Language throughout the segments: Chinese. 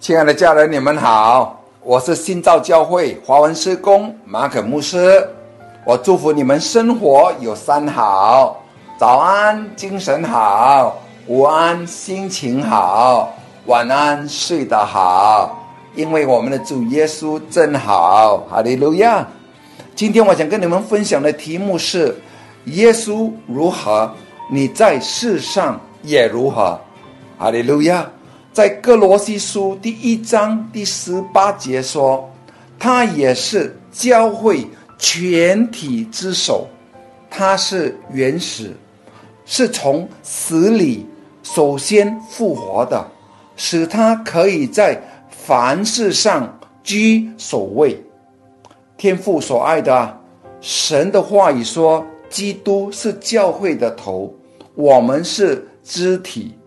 亲爱的家人，你们好，我是新造教会华文施工马可牧师。我祝福你们生活有三好：早安，精神好；午安，心情好；晚安，睡得好。因为我们的主耶稣真好，哈利路亚。今天我想跟你们分享的题目是：耶稣如何，你在世上也如何，哈利路亚。在哥罗西书第一章第十八节说，他也是教会全体之首，他是原始，是从死里首先复活的，使他可以在凡事上居首位。天父所爱的神的话语说，基督是教会的头，我们是肢体。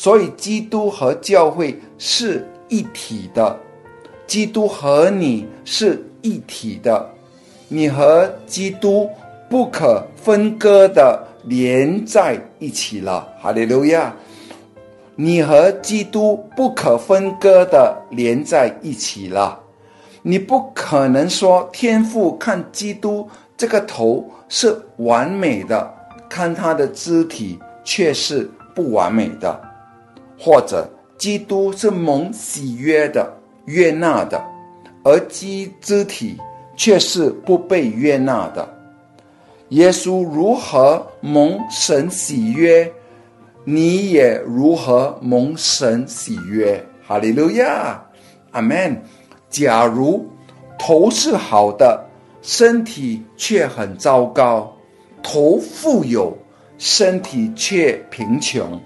所以，基督和教会是一体的，基督和你是一体的，你和基督不可分割的连在一起了。哈利路亚！你和基督不可分割的连在一起了。你不可能说天父看基督这个头是完美的，看他的肢体却是不完美的。或者基督是蒙喜悦的、悦纳的，而基肢体却是不被悦纳的。耶稣如何蒙神喜悦，你也如何蒙神喜悦。哈利路亚，阿门。假如头是好的，身体却很糟糕；头富有，身体却贫穷，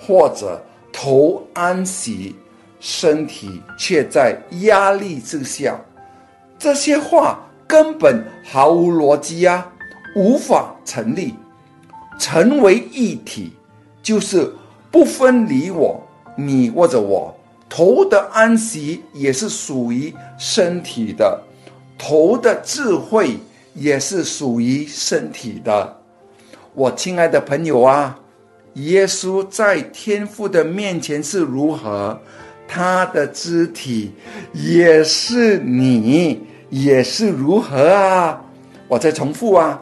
或者。头安息，身体却在压力之下，这些话根本毫无逻辑呀，无法成立。成为一体，就是不分离我、你或者我。头的安息也是属于身体的，头的智慧也是属于身体的。我亲爱的朋友啊！耶稣在天父的面前是如何，他的肢体也是你，也是如何啊！我再重复啊，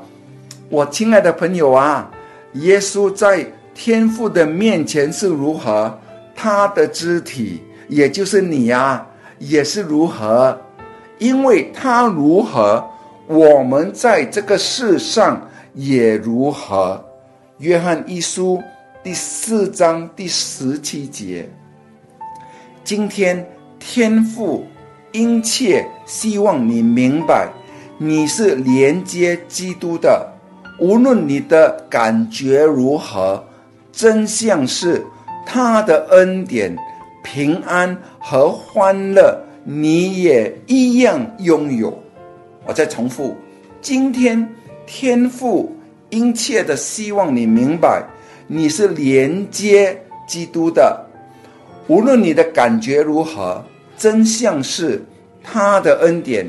我亲爱的朋友啊，耶稣在天父的面前是如何，他的肢体也就是你呀，也是如何，因为他如何，我们在这个世上也如何。约翰一书。第四章第十七节，今天天父殷切希望你明白，你是连接基督的，无论你的感觉如何，真相是他的恩典、平安和欢乐，你也一样拥有。我再重复，今天天父殷切的希望你明白。你是连接基督的，无论你的感觉如何，真相是他的恩典、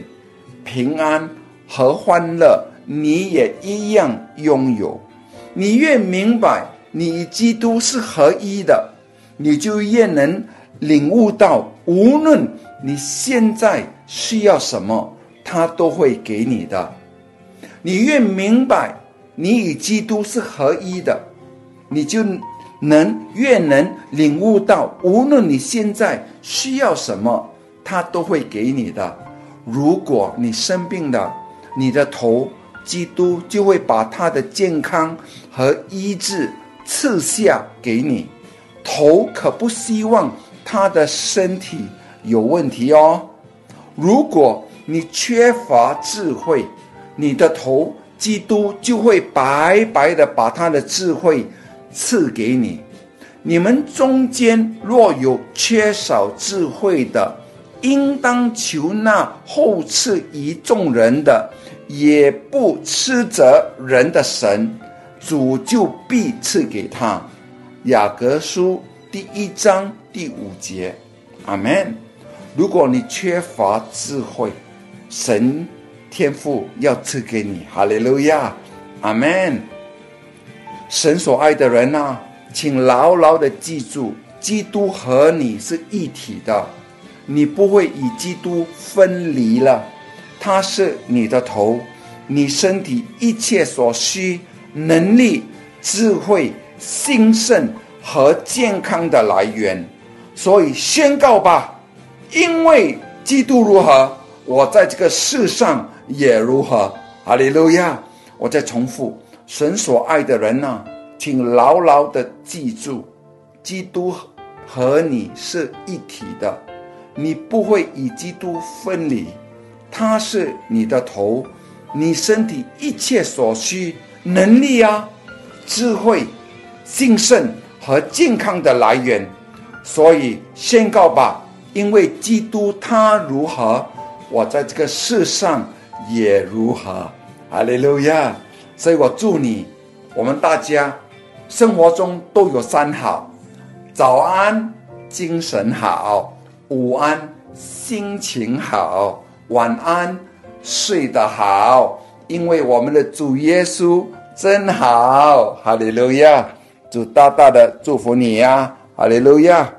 平安和欢乐，你也一样拥有。你越明白你与基督是合一的，你就越能领悟到，无论你现在需要什么，他都会给你的。你越明白你与基督是合一的。你就能越能领悟到，无论你现在需要什么，他都会给你的。如果你生病了，你的头，基督就会把他的健康和医治赐下给你。头可不希望他的身体有问题哦。如果你缺乏智慧，你的头，基督就会白白的把他的智慧。赐给你，你们中间若有缺少智慧的，应当求那后赐于众人的，也不斥责人的神，主就必赐给他。雅各书第一章第五节，阿门。如果你缺乏智慧，神天父要赐给你。哈利路亚，阿门。神所爱的人呐，请牢牢的记住，基督和你是一体的。你不会与基督分离了。他是你的头，你身体一切所需能力、智慧、兴盛和健康的来源。所以宣告吧，因为基督如何，我在这个世上也如何。哈利路亚！我再重复，神所爱的人呐，请牢牢的记住，基督。和你是一体的，你不会与基督分离，他是你的头，你身体一切所需能力啊、智慧、兴盛和健康的来源。所以宣告吧，因为基督他如何，我在这个世上也如何。哈利路亚！所以我祝你，我们大家生活中都有三好。早安，精神好；午安，心情好；晚安，睡得好。因为我们的主耶稣真好，哈利路亚！主大大的祝福你呀，哈利路亚！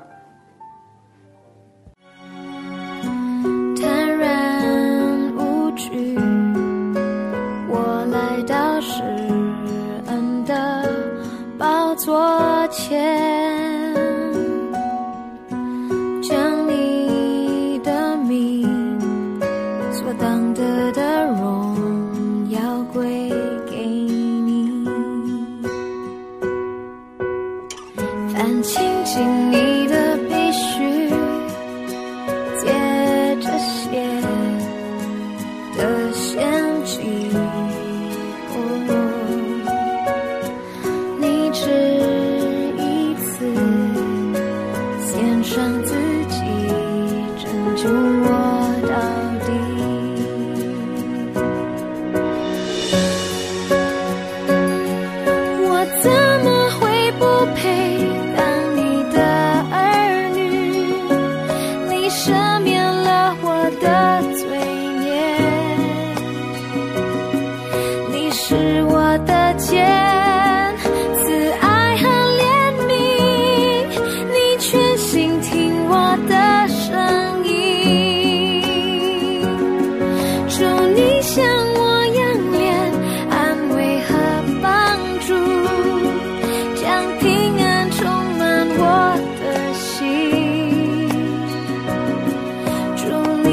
赦免了我的。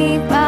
Bye.